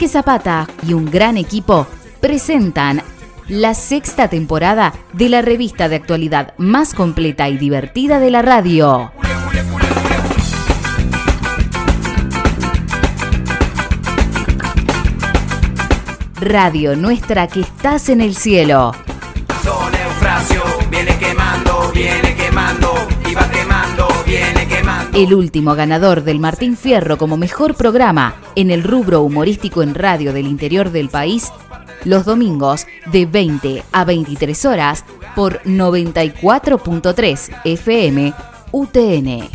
Quique Zapata y un gran equipo presentan la sexta temporada de la revista de actualidad más completa y divertida de la radio. Radio Nuestra que estás en el cielo. El último ganador del Martín Fierro como mejor programa en el rubro humorístico en radio del interior del país, los domingos de 20 a 23 horas por 94.3 FM UTN.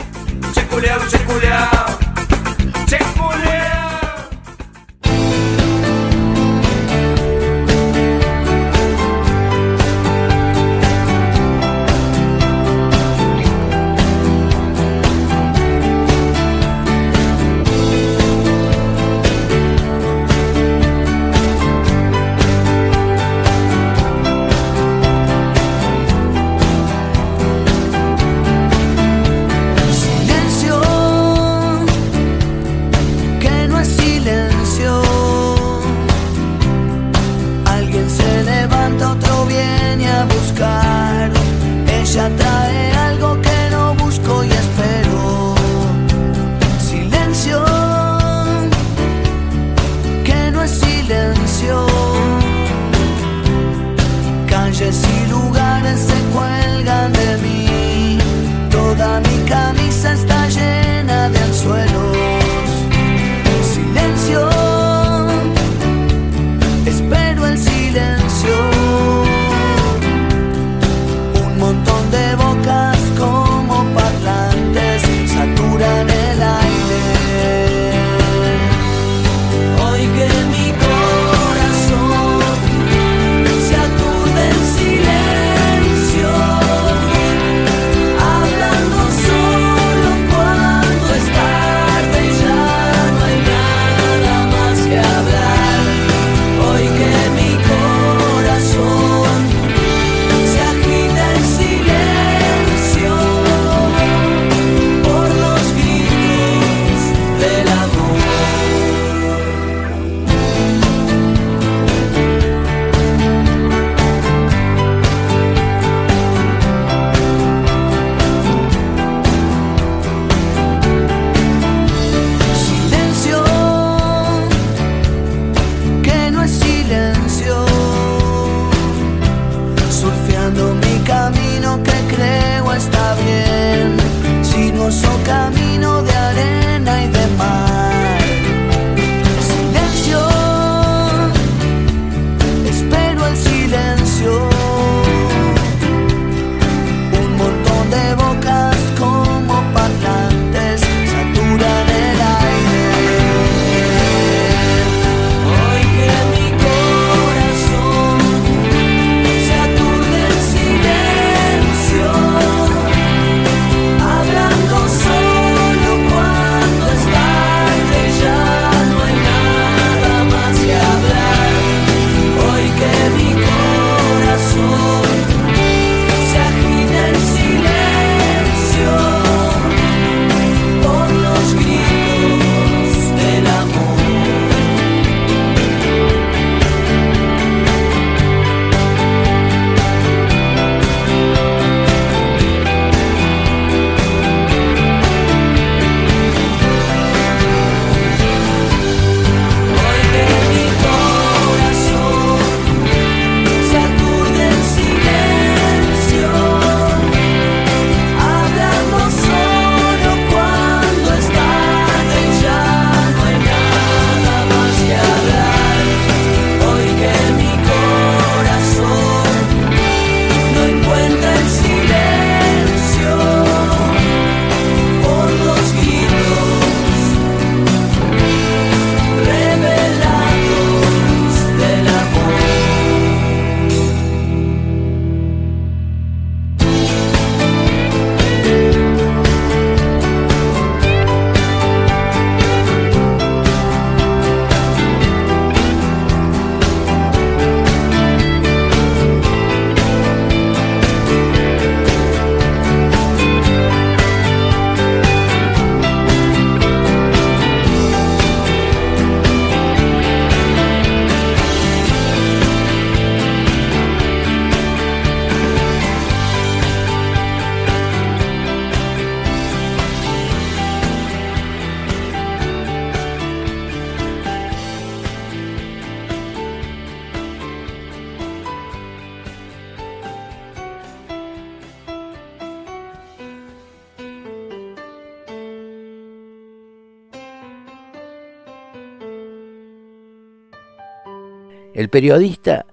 El periodista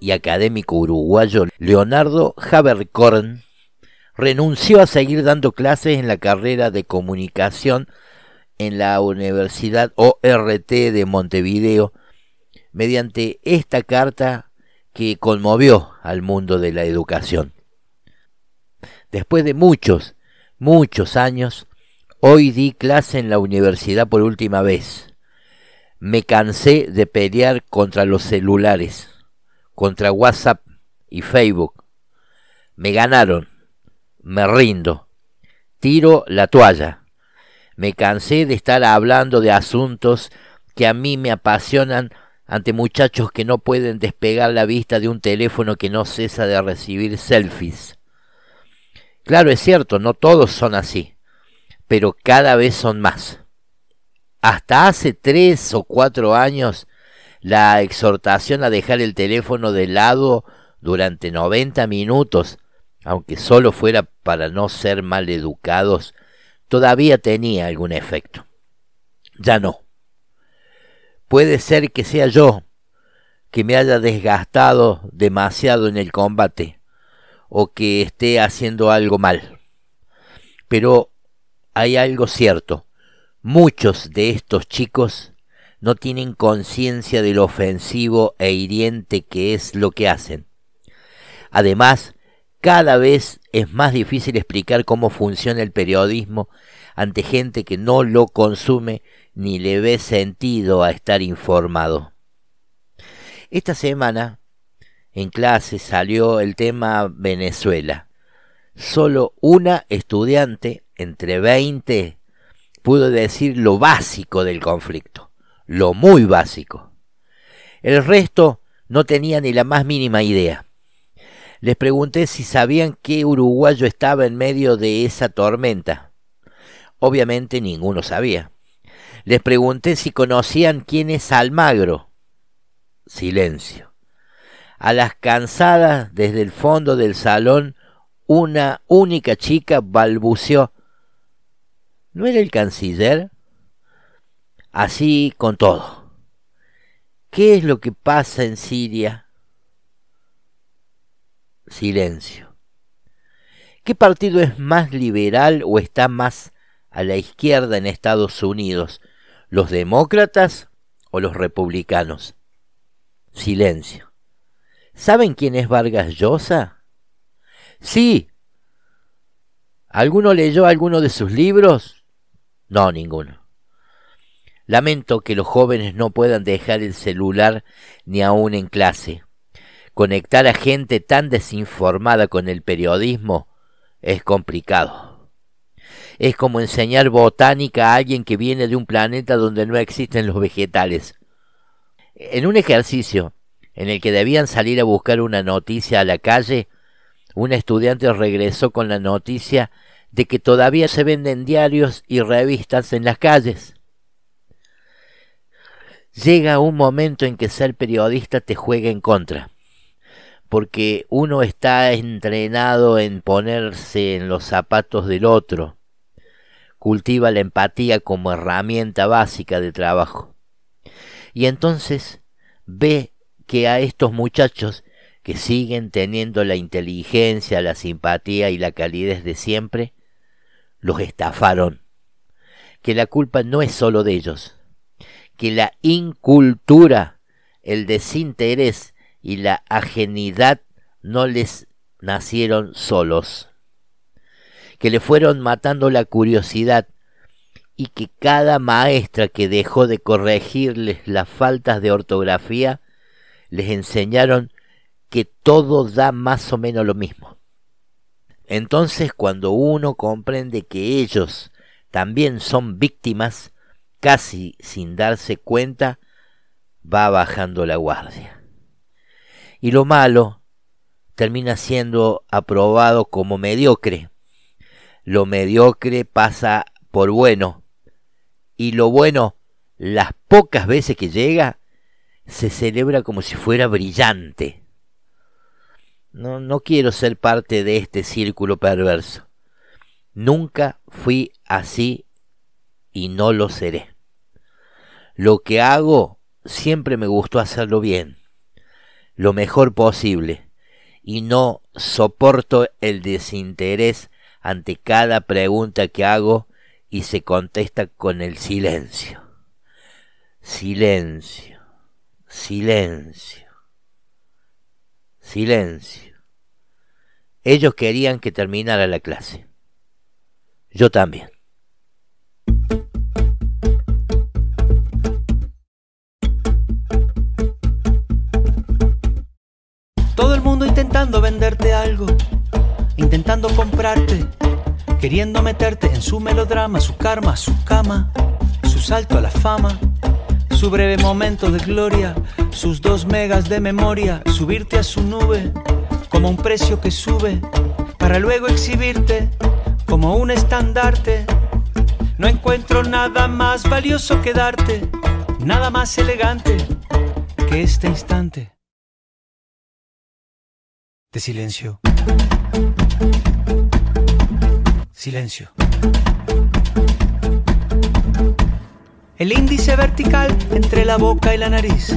y académico uruguayo Leonardo Haberkorn renunció a seguir dando clases en la carrera de comunicación en la Universidad ORT de Montevideo mediante esta carta que conmovió al mundo de la educación. Después de muchos, muchos años, hoy di clase en la universidad por última vez. Me cansé de pelear contra los celulares, contra WhatsApp y Facebook. Me ganaron me rindo, tiro la toalla. Me cansé de estar hablando de asuntos que a mí me apasionan ante muchachos que no pueden despegar la vista de un teléfono que no cesa de recibir selfies. Claro, es cierto, no todos son así, pero cada vez son más. Hasta hace tres o cuatro años, la exhortación a dejar el teléfono de lado durante 90 minutos aunque solo fuera para no ser mal educados, todavía tenía algún efecto. Ya no. Puede ser que sea yo que me haya desgastado demasiado en el combate o que esté haciendo algo mal. Pero hay algo cierto. Muchos de estos chicos no tienen conciencia de lo ofensivo e hiriente que es lo que hacen. Además, cada vez es más difícil explicar cómo funciona el periodismo ante gente que no lo consume ni le ve sentido a estar informado. Esta semana en clase salió el tema Venezuela. Solo una estudiante entre 20 pudo decir lo básico del conflicto, lo muy básico. El resto no tenía ni la más mínima idea. Les pregunté si sabían qué uruguayo estaba en medio de esa tormenta. Obviamente ninguno sabía. Les pregunté si conocían quién es Almagro. Silencio. A las cansadas desde el fondo del salón, una única chica balbuceó. ¿No era el canciller? Así con todo. ¿Qué es lo que pasa en Siria? Silencio. ¿Qué partido es más liberal o está más a la izquierda en Estados Unidos? ¿Los demócratas o los republicanos? Silencio. ¿Saben quién es Vargas Llosa? Sí. ¿Alguno leyó alguno de sus libros? No, ninguno. Lamento que los jóvenes no puedan dejar el celular ni aún en clase. Conectar a gente tan desinformada con el periodismo es complicado. Es como enseñar botánica a alguien que viene de un planeta donde no existen los vegetales. En un ejercicio en el que debían salir a buscar una noticia a la calle, un estudiante regresó con la noticia de que todavía se venden diarios y revistas en las calles. Llega un momento en que ser periodista te juega en contra porque uno está entrenado en ponerse en los zapatos del otro, cultiva la empatía como herramienta básica de trabajo. Y entonces ve que a estos muchachos que siguen teniendo la inteligencia, la simpatía y la calidez de siempre, los estafaron. Que la culpa no es sólo de ellos, que la incultura, el desinterés y la ajenidad no les nacieron solos, que le fueron matando la curiosidad y que cada maestra que dejó de corregirles las faltas de ortografía les enseñaron que todo da más o menos lo mismo. Entonces cuando uno comprende que ellos también son víctimas, casi sin darse cuenta, va bajando la guardia y lo malo termina siendo aprobado como mediocre. Lo mediocre pasa por bueno y lo bueno, las pocas veces que llega, se celebra como si fuera brillante. No, quiero ser parte de este círculo perverso. Nunca fui así y no lo seré. Lo que hago siempre me gustó hacerlo bien lo mejor posible y no soporto el desinterés ante cada pregunta que hago y se contesta con el silencio. Silencio, silencio, silencio. Ellos querían que terminara la clase. Yo también. Todo el mundo intentando venderte algo, intentando comprarte, queriendo meterte en su melodrama, su karma, su cama, su salto a la fama, su breve momento de gloria, sus dos megas de memoria, subirte a su nube como un precio que sube, para luego exhibirte como un estandarte. No encuentro nada más valioso que darte, nada más elegante que este instante de silencio. Silencio. El índice vertical entre la boca y la nariz.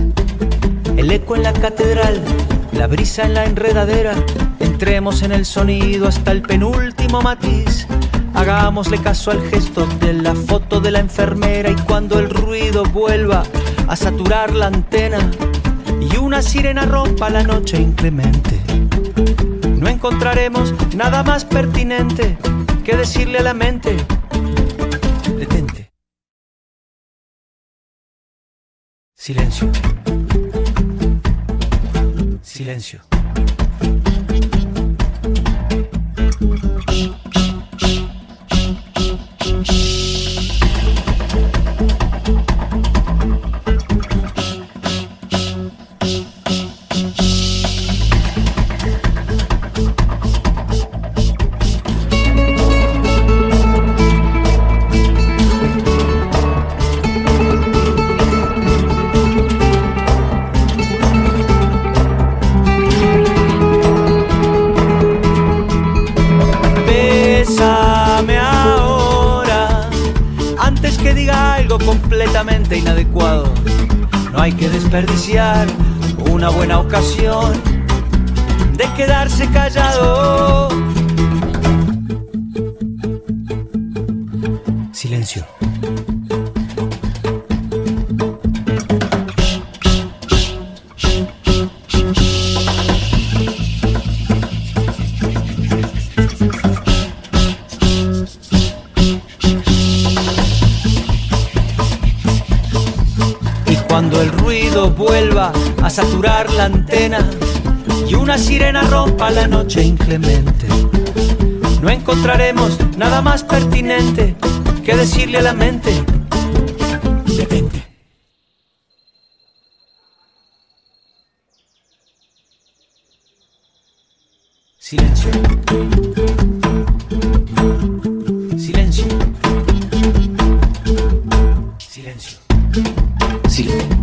El eco en la catedral, la brisa en la enredadera. Entremos en el sonido hasta el penúltimo matiz. Hagámosle caso al gesto de la foto de la enfermera y cuando el ruido vuelva a saturar la antena y una sirena rompa la noche inclemente no encontraremos nada más pertinente que decirle a la mente, Silencio. Silencio. Una buena ocasión de quedarse callado. Cuando el ruido vuelva a saturar la antena y una sirena rompa la noche inclemente, no encontraremos nada más pertinente que decirle a la mente, detente. Silencio. Silencio.